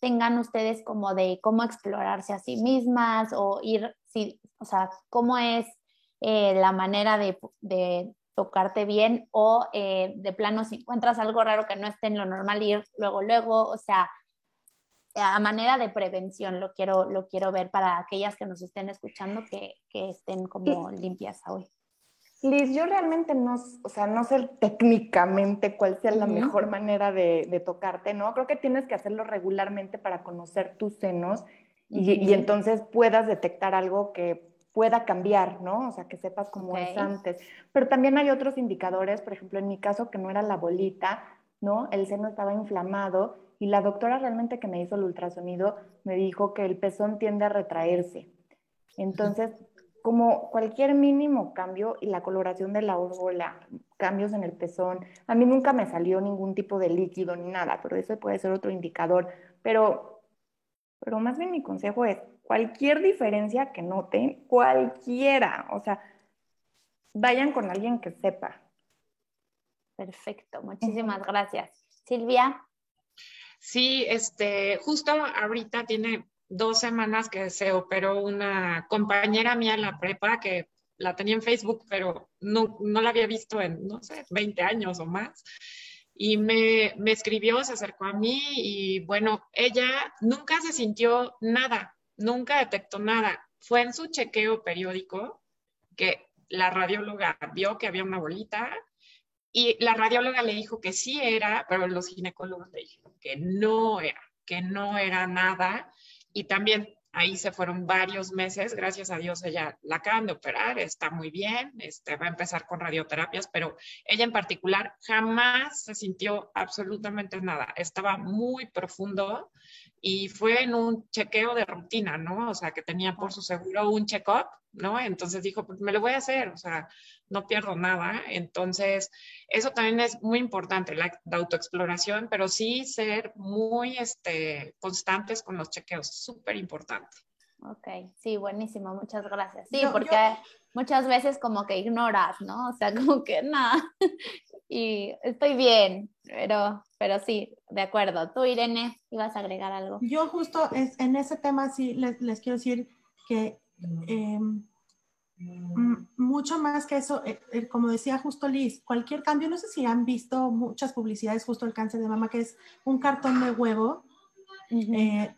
tengan ustedes como de cómo explorarse a sí mismas o ir, sí, o sea, cómo es eh, la manera de, de, tocarte bien o eh, de plano si encuentras algo raro que no esté en lo normal ir luego, luego, o sea, a manera de prevención lo quiero, lo quiero ver para aquellas que nos estén escuchando que, que estén como limpias hoy. Liz, yo realmente no, o sea, no sé técnicamente cuál sea la mejor manera de, de, tocarte, ¿no? Creo que tienes que hacerlo regularmente para conocer tus senos y, y, entonces puedas detectar algo que pueda cambiar, ¿no? O sea, que sepas cómo es antes. Pero también hay otros indicadores, por ejemplo, en mi caso, que no era la bolita, ¿no? El seno estaba inflamado y la doctora realmente que me hizo el ultrasonido me dijo que el pezón tiende a retraerse. Entonces, como cualquier mínimo cambio y la coloración de la órbula, cambios en el pezón, a mí nunca me salió ningún tipo de líquido ni nada, pero eso puede ser otro indicador. Pero, pero más bien mi consejo es, cualquier diferencia que noten, cualquiera, o sea, vayan con alguien que sepa. Perfecto, muchísimas gracias. Silvia. Sí, este, justo ahorita tiene dos semanas que se operó una compañera mía en la prepa que la tenía en Facebook, pero no, no la había visto en, no sé, 20 años o más. Y me, me escribió, se acercó a mí y bueno, ella nunca se sintió nada, nunca detectó nada. Fue en su chequeo periódico que la radióloga vio que había una bolita y la radióloga le dijo que sí era, pero los ginecólogos le dijeron que no era, que no era nada. Y también ahí se fueron varios meses, gracias a Dios ella la acaban de operar, está muy bien, este, va a empezar con radioterapias, pero ella en particular jamás se sintió absolutamente nada, estaba muy profundo y fue en un chequeo de rutina, ¿no? O sea, que tenía por su seguro un check-up, ¿no? Entonces dijo, pues me lo voy a hacer, o sea, no pierdo nada. Entonces, eso también es muy importante, la, autoexploración, pero sí ser muy este, constantes con los chequeos, súper importante. Ok, sí, buenísimo, muchas gracias. Sí, porque muchas veces como que ignoras, ¿no? O sea, como que nada, y estoy bien, pero, pero sí, de acuerdo. Tú, Irene, ibas a agregar algo. Yo justo es, en ese tema sí les, les quiero decir que em, mucho más que eso, eh, eh, como decía justo Liz, cualquier cambio, no sé si han visto muchas publicidades justo el cáncer de mama, que es un cartón de huevo. Eh,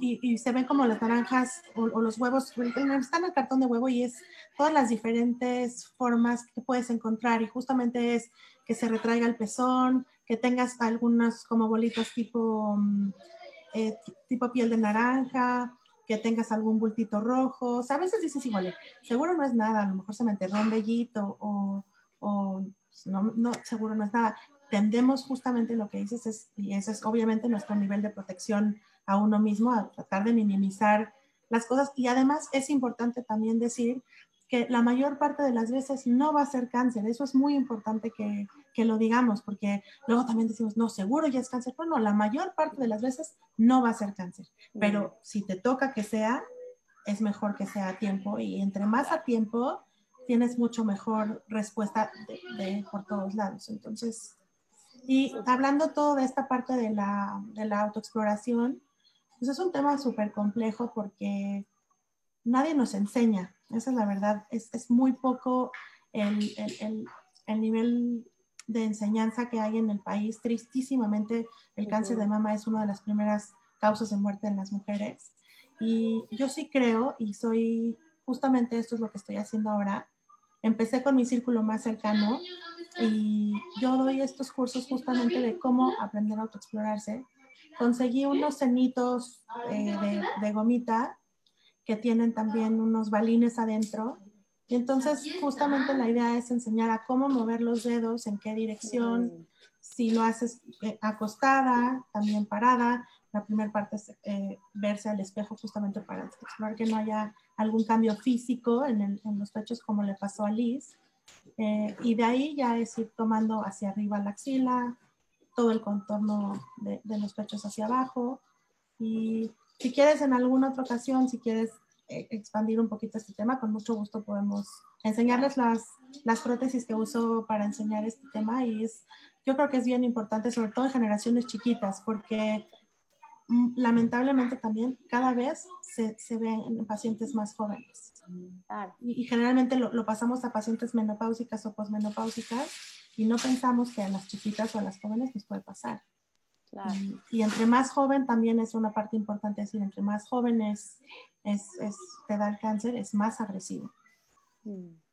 y, se ven como las naranjas o, los huevos, están el cartón de huevo y es todas las diferentes formas que puedes encontrar y justamente es que se retraiga el pezón, que tengas algunas como bolitas tipo, mm, eh, tipo piel de naranja, que tengas algún bultito rojo, o sea, a veces dices igual, seguro no es nada, a lo mejor se me enterró un vellito o, no, no, seguro no es nada. Tendemos justamente lo que dices es, y ese es obviamente nuestro nivel de protección a uno mismo, a tratar de minimizar las cosas. Y además es importante también decir que la mayor parte de las veces no va a ser cáncer. Eso es muy importante que, que, lo digamos, porque luego también decimos, no, seguro ya es cáncer. Bueno, la mayor parte de las veces no va a ser cáncer, pero si te toca que sea, es mejor que sea a tiempo y entre más a tiempo, tienes mucho mejor respuesta de, por todos lados. Entonces, y hablando todo de esta parte de la, de la autoexploración, pues es un tema súper complejo porque nadie nos enseña esa es la verdad. Es, es muy poco el, el, el, nivel de enseñanza que hay en el país. Tristísimamente, el cáncer de mama es una de las primeras causas de muerte en las mujeres. Y yo sí creo, y soy, justamente esto es lo que estoy haciendo ahora. Empecé con mi círculo más cercano y yo doy estos cursos justamente de cómo aprender a autoexplorarse. Conseguí unos cenitos eh, de, de gomita que tienen también unos balines adentro. Y entonces justamente la idea es enseñar a cómo mover los dedos, en qué dirección, si lo haces eh, acostada, también parada. La primera parte es eh, verse al espejo justamente para explorar que no haya algún cambio físico en, los pechos como le pasó a Liz. Eh, y de ahí ya es ir tomando hacia arriba la axila, todo el contorno de, de los pechos hacia abajo. Y si quieres en alguna otra ocasión, si quieres eh, expandir un poquito este tema, con mucho gusto podemos enseñarles las, las prótesis que uso para enseñar este tema y es, yo creo que es bien importante, sobre todo en generaciones chiquitas, porque mm, lamentablemente también cada vez se, se ven en pacientes más jóvenes. Y, generalmente lo, lo, pasamos a pacientes menopáusicas o posmenopáusicas y no pensamos que a las chiquitas o a las jóvenes les puede pasar. Y, entre más joven también es una parte importante, es decir, entre más jóvenes es, es, te da el cáncer, es más agresivo. Mm.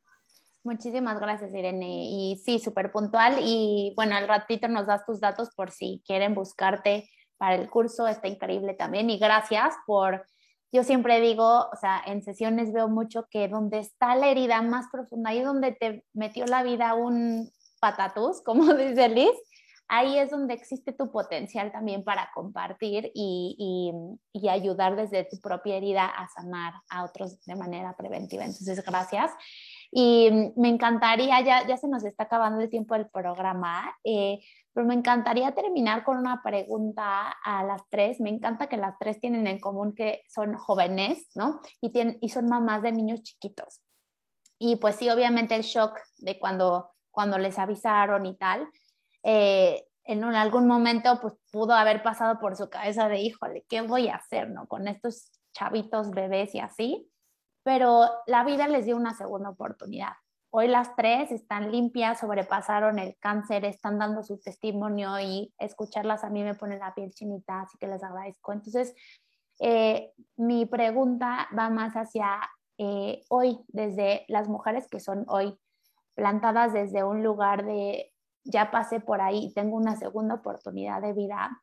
Muchísimas gracias, Irene. Y sí, súper puntual. Y bueno, al ratito nos das tus datos por si quieren buscarte para el curso. Está increíble también. Y gracias por, yo siempre digo, o sea, en sesiones veo mucho que donde está la herida más profunda, ahí donde te metió la vida un patatús, como dice Liz, ahí es donde existe tu potencial también para compartir y, y, ayudar desde tu propia herida a sanar a otros de manera preventiva. Entonces, gracias. Y me encantaría, ya, ya se nos está acabando el tiempo del programa, eh, pero me encantaría terminar con una pregunta a las tres. Me encanta que las tres tienen en común que son jóvenes, ¿no? Y, tienen, y son mamás de niños chiquitos. Y pues sí, obviamente el shock de cuando, cuando les avisaron y tal, eh, en algún momento pues pudo haber pasado por su cabeza de, híjole, ¿qué voy a hacer, no? Con estos chavitos, bebés y así. Pero la vida les dio una segunda oportunidad. Hoy las tres están limpias, sobrepasaron el cáncer, están dando su testimonio y escucharlas a mí me pone la piel chinita, así que les agradezco. Entonces, eh, mi pregunta va más hacia eh, hoy, desde las mujeres que son hoy plantadas desde un lugar de ya pasé por ahí, tengo una segunda oportunidad de vida,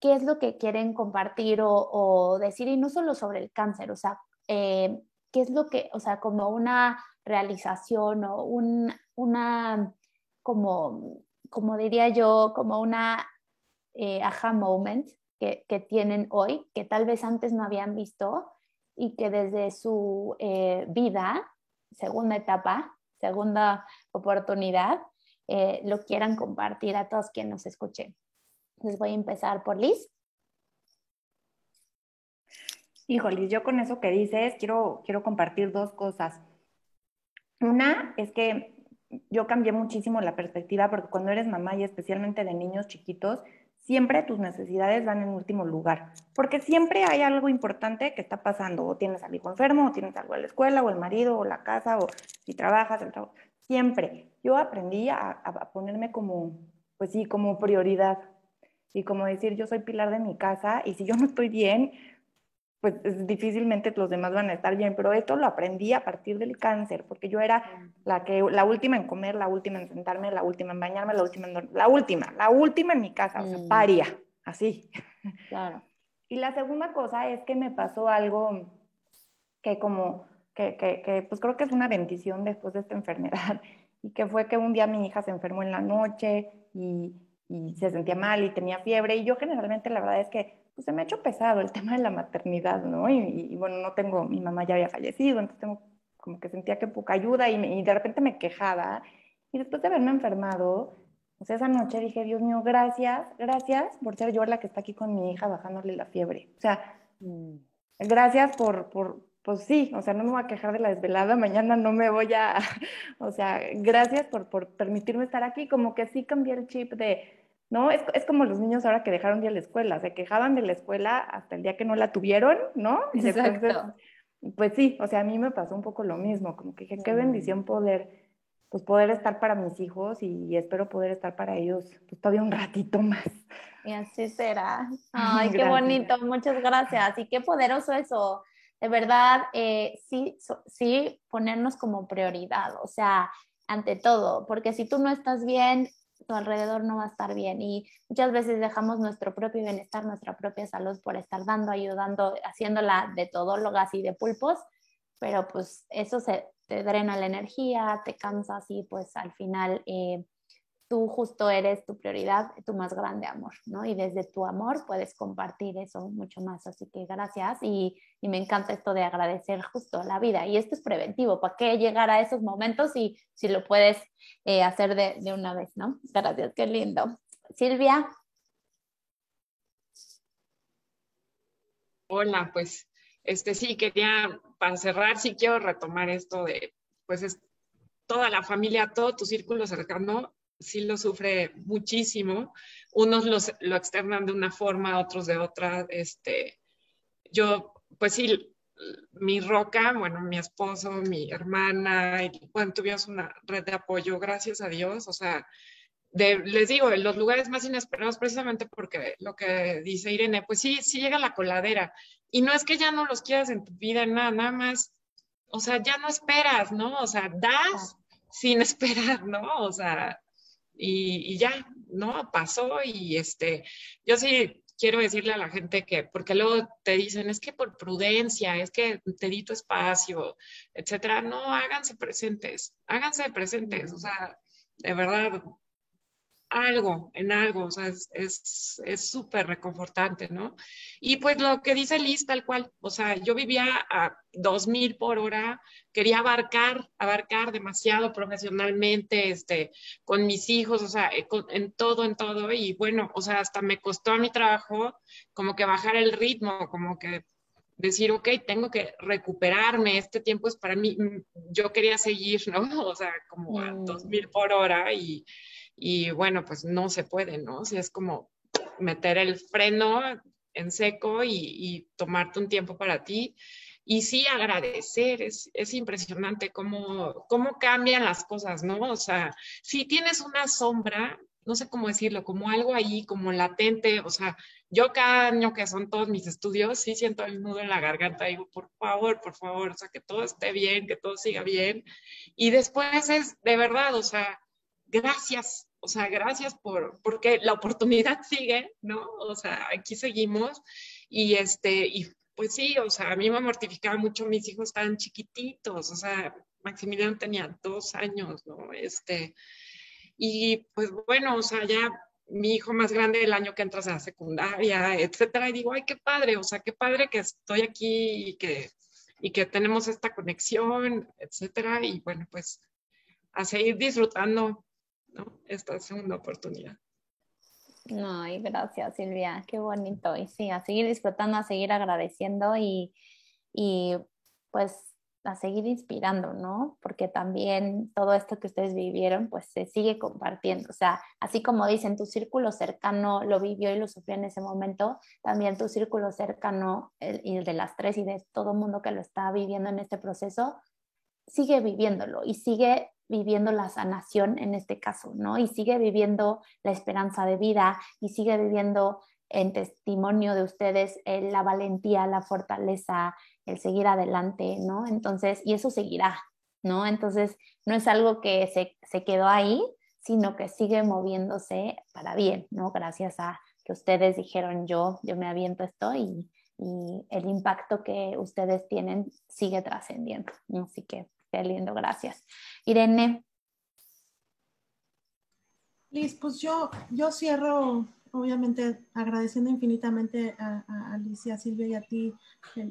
¿qué es lo que quieren compartir o, decir? Y no solo sobre el cáncer, o sea, eh, ¿qué es lo que, o sea, como una realización o un, una, como, como diría yo, como una eh, aha moment que, que, tienen hoy, que tal vez antes no habían visto y que desde su eh, vida, segunda etapa, segunda oportunidad, eh, lo quieran compartir a todos quienes nos escuchen. Les voy a empezar por Liz. Híjole, yo con eso que dices quiero, quiero compartir dos cosas. Una es que yo cambié muchísimo la perspectiva porque cuando eres mamá y especialmente de niños chiquitos, siempre tus necesidades van en último lugar, porque siempre hay algo importante que está pasando, o tienes al hijo enfermo, o tienes algo en la escuela, o el marido, o la casa, o si trabajas, el trabajo siempre. Yo aprendí a, ponerme como, pues sí, como prioridad y como decir, yo soy pilar de mi casa y si yo no estoy bien, pues difícilmente los demás van a estar bien, pero esto lo aprendí a partir del cáncer, porque yo era la que la última en comer, la última en sentarme, la última en bañarme, la última en la última, la última en mi casa, o sea, mm. paria, así. Claro. Y la segunda cosa es que me pasó algo que como que, pues creo que es una bendición después de esta enfermedad, y que fue que un día mi hija se enfermó en la noche y, se sentía mal y tenía fiebre, y yo generalmente la verdad es que pues, se me ha hecho pesado el tema de la maternidad, ¿no? Y, bueno, no tengo, mi mamá ya había fallecido, entonces tengo como que sentía que poca ayuda y, y de repente me quejaba, y después de haberme enfermado, sea, esa noche dije, Dios mío, gracias, gracias por ser yo la que está aquí con mi hija bajándole la fiebre. O sea, mm. gracias por, por, pues sí, o sea, no me voy a quejar de la desvelada, mañana no me voy a, o sea, gracias por, por permitirme estar aquí, como que sí cambié el chip de, ¿no? Es, es, como los niños ahora que dejaron de ir a la escuela, se quejaban de la escuela hasta el día que no la tuvieron, ¿no? Exacto. pues sí, o sea, a mí me pasó un poco lo mismo, como que dije, qué bendición poder, pues poder estar para mis hijos y, espero poder estar para ellos pues todavía un ratito más. Y así será. Ay, qué bonito, muchas gracias. Y qué poderoso eso de verdad, eh, sí, sí ponernos como prioridad, o sea, ante todo, porque si tú no estás bien, tu alrededor no va a estar bien y muchas veces dejamos nuestro propio bienestar, nuestra propia salud por estar dando, ayudando, haciéndola de todólogas y de pulpos, pero pues eso se te drena la energía, te cansas y pues al final eh, tú justo eres tu prioridad, tu más grande amor, ¿no? Y desde tu amor puedes compartir eso mucho más. Así que gracias y, y me encanta esto de agradecer justo la vida. Y esto es preventivo, ¿para qué llegar a esos momentos si, si lo puedes eh, hacer de, de una vez, ¿no? Gracias, qué lindo. Silvia. Hola, pues este sí, quería, para cerrar, sí quiero retomar esto de, pues es toda la familia, todo tu círculo cercano sí lo sufre muchísimo. Unos los, lo externan de una forma, otros de otra. Este, yo, pues sí, mi roca, bueno, mi esposo, mi hermana, y, bueno, tuvimos una red de apoyo, gracias a Dios, o sea, les digo, en los lugares más inesperados, precisamente porque lo que dice Irene, pues sí, sí llega la coladera, y no es que ya no los quieras en tu vida, nada, nada más, o sea, ya no esperas, ¿no? O sea, das sin esperar, ¿no? O sea, y, ya, ¿no? Pasó y este, yo sí quiero decirle a la gente que, porque luego te dicen, es que por prudencia, es que te di tu espacio, etcétera. No, háganse presentes, háganse presentes, o sea, de verdad, algo, en algo, o sea, es súper reconfortante, ¿no? Y pues lo que dice Liz, tal cual, o sea, yo vivía a 2000 por hora, quería abarcar, abarcar demasiado profesionalmente, este, con mis hijos, o sea, eh, en todo, en todo, y bueno, o sea, hasta me costó a mi trabajo como que bajar el ritmo, como que decir, ok, tengo que recuperarme, este tiempo es para mí, mm, yo quería seguir, ¿no? O sea, como a 2000 mm. por hora y y bueno, pues no se puede, ¿no? Si es como meter el freno en seco y, tomarte un tiempo para ti. Y sí, agradecer, es, es impresionante cómo, cómo cambian las cosas, ¿no? O sea, si tienes una sombra, no sé cómo decirlo, como algo ahí, como latente, o sea, yo cada año que son todos mis estudios, sí siento el nudo en la garganta, digo, por favor, por favor, o sea, que todo esté bien, que todo siga bien. Y después es de verdad, o sea, gracias, o sea, gracias por, porque la oportunidad sigue, ¿no? O sea, aquí seguimos y este, y pues sí, o sea, a mí me mortificaba mucho, mis hijos estaban chiquititos, o sea, Maximiliano tenía dos años, ¿no? Este, y pues bueno, o sea, ya mi hijo más grande el año que entras a la secundaria, etcétera, y digo, ay, qué padre, o sea, qué padre que estoy aquí y que, y que tenemos esta conexión, etcétera, y bueno, pues a seguir disfrutando esta segunda oportunidad. Ay, gracias Silvia, qué bonito. Y sí, a seguir disfrutando, a seguir agradeciendo y, y pues a seguir inspirando, ¿no? Porque también todo esto que ustedes vivieron, pues se sigue compartiendo. O sea, así como dicen, tu círculo cercano lo vivió y lo sufrió en ese momento, también tu círculo cercano y el de las tres y de todo el mundo que lo está viviendo en este proceso, sigue viviéndolo y sigue viviendo la sanación en este caso, ¿no? Y sigue viviendo la esperanza de vida y sigue viviendo en testimonio de ustedes la valentía, la fortaleza, el seguir adelante, ¿no? Entonces, y eso seguirá, ¿no? Entonces, no es algo que se, se quedó ahí, sino que sigue moviéndose para bien, ¿no? Gracias a que ustedes dijeron yo, yo me aviento esto y, y el impacto que ustedes tienen sigue trascendiendo. Así que Qué lindo, gracias. Irene. Liz, pues yo, yo cierro, obviamente, agradeciendo infinitamente a, Alicia, a Silvia y a ti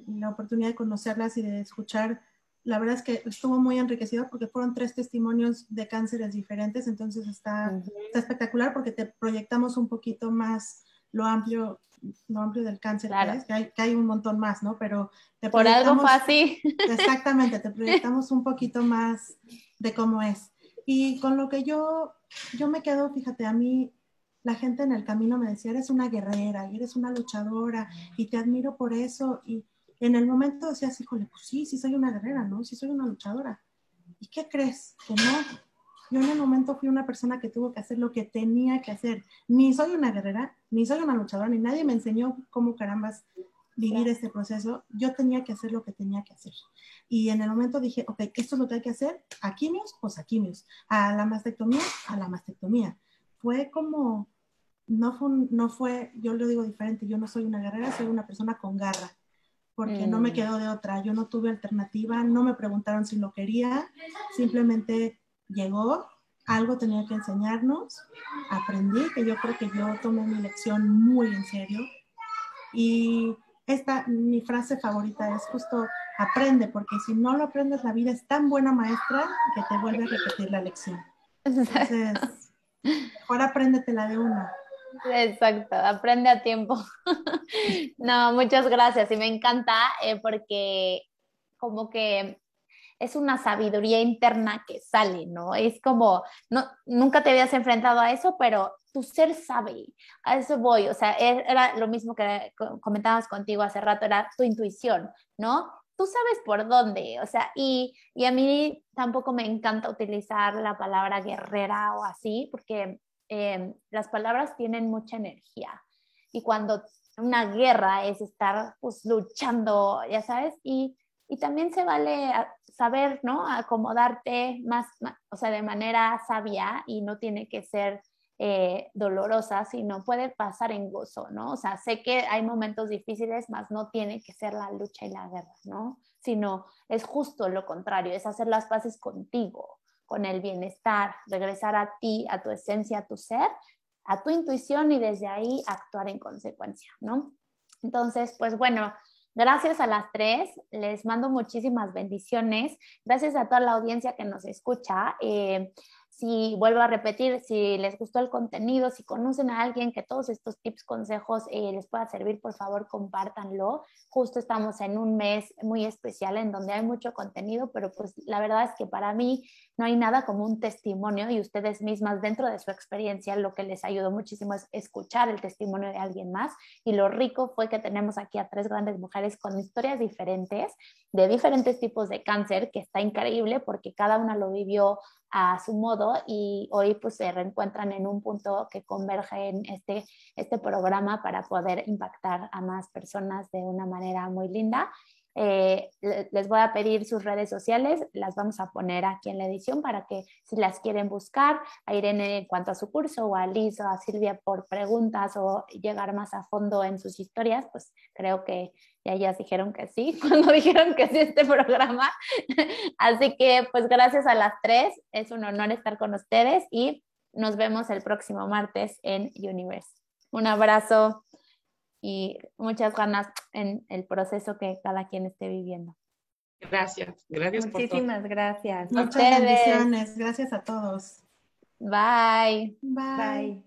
la oportunidad de conocerlas y de escuchar. La verdad es que estuvo muy enriquecido porque fueron tres testimonios de cánceres diferentes, entonces está, está espectacular porque te proyectamos un poquito más lo amplio lo amplio del cáncer que, hay, que hay un montón más, ¿no? Pero por algo fácil. Exactamente, te proyectamos un poquito más de cómo es. Y con lo que yo, yo me quedo, fíjate, a mí la gente en el camino me decía, eres una guerrera, eres una luchadora y te admiro por eso. Y en el momento decías, híjole, pues sí, sí soy una guerrera, ¿no? Sí soy una luchadora. ¿Y qué crees? Que no, yo en el momento fui una persona que tuvo que hacer lo que tenía que hacer. Ni soy una guerrera, ni soy una luchadora, ni nadie me enseñó cómo carambas vivir este proceso. Yo tenía que hacer lo que tenía que hacer. Y en el momento dije, ok, esto es lo que hay que hacer, a quimios, pues a quimios, a la mastectomía, a la mastectomía. Fue como, no fue, no fue, yo lo digo diferente, yo no soy una guerrera, soy una persona con garra porque no me mm. quedó de otra. Yo no tuve alternativa, no me preguntaron si lo quería, simplemente llegó, algo tenía que enseñarnos, aprendí, que yo creo que yo tomé mi lección muy en serio. Y esta, mi frase favorita es justo, aprende, porque si no lo aprendes, la vida es tan buena maestra que te vuelve a repetir la lección. Entonces, mejor apréndetela de una. Exacto, aprende a tiempo. no, muchas gracias y me encanta eh, porque como que es una sabiduría interna que sale, ¿no? Es como, no, nunca te habías enfrentado a eso, pero tu ser sabe, a eso voy, o sea, e, era lo mismo que comentábamos contigo hace rato, era tu intuición, ¿no? Tú sabes por dónde, o sea, y, y a mí tampoco me encanta utilizar la palabra guerrera o así, porque eh, las palabras tienen mucha energía. Y cuando una guerra es estar pues luchando, ya sabes, y, y también se vale saber, ¿no? Acomodarte más, o sea, de manera sabia y no tiene que ser eh, dolorosa, sino puede pasar en gozo, ¿no? O sea, sé que hay momentos difíciles, más no tiene que ser la lucha y la guerra, ¿no? Sino es justo lo contrario, es hacer las paces contigo, con el bienestar, regresar a ti, a tu esencia, a tu ser a tu intuición y desde ahí actuar en consecuencia, ¿no? Entonces, pues bueno, gracias a las tres, les mando muchísimas bendiciones, gracias a toda la audiencia que nos escucha. Eh, si vuelvo a repetir, si les gustó el contenido, si conocen a alguien que todos estos tips, consejos eh, les pueda servir, por favor, compártanlo. Justo estamos en un mes muy especial en donde hay mucho contenido, pero pues la verdad es que para mí no hay nada como un testimonio y ustedes mismas dentro de su experiencia lo que les ayudó muchísimo es escuchar el testimonio de alguien más y lo rico fue que tenemos aquí a tres grandes mujeres con historias diferentes de diferentes tipos de cáncer que está increíble porque cada una lo vivió a su modo y hoy pues se reencuentran en un punto que converge en este, este programa para poder impactar a más personas de una manera muy linda. Eh, les voy a pedir sus redes sociales, las vamos a poner aquí en la edición para que si las quieren buscar, a Irene en cuanto a su curso o a Liz o a Silvia por preguntas o llegar más a fondo en sus historias, pues creo que ya ellas dijeron que sí, cuando dijeron que sí este programa. Así que pues gracias a las tres, es un honor estar con ustedes y nos vemos el próximo martes en Universe. Un abrazo y muchas ganas en el proceso que cada quien esté viviendo. Gracias, gracias Muchísimas gracias. Muchas bendiciones, gracias a todos. Bye. Bye. Bye.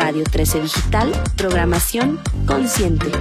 Radio 13 Digital, programación consciente.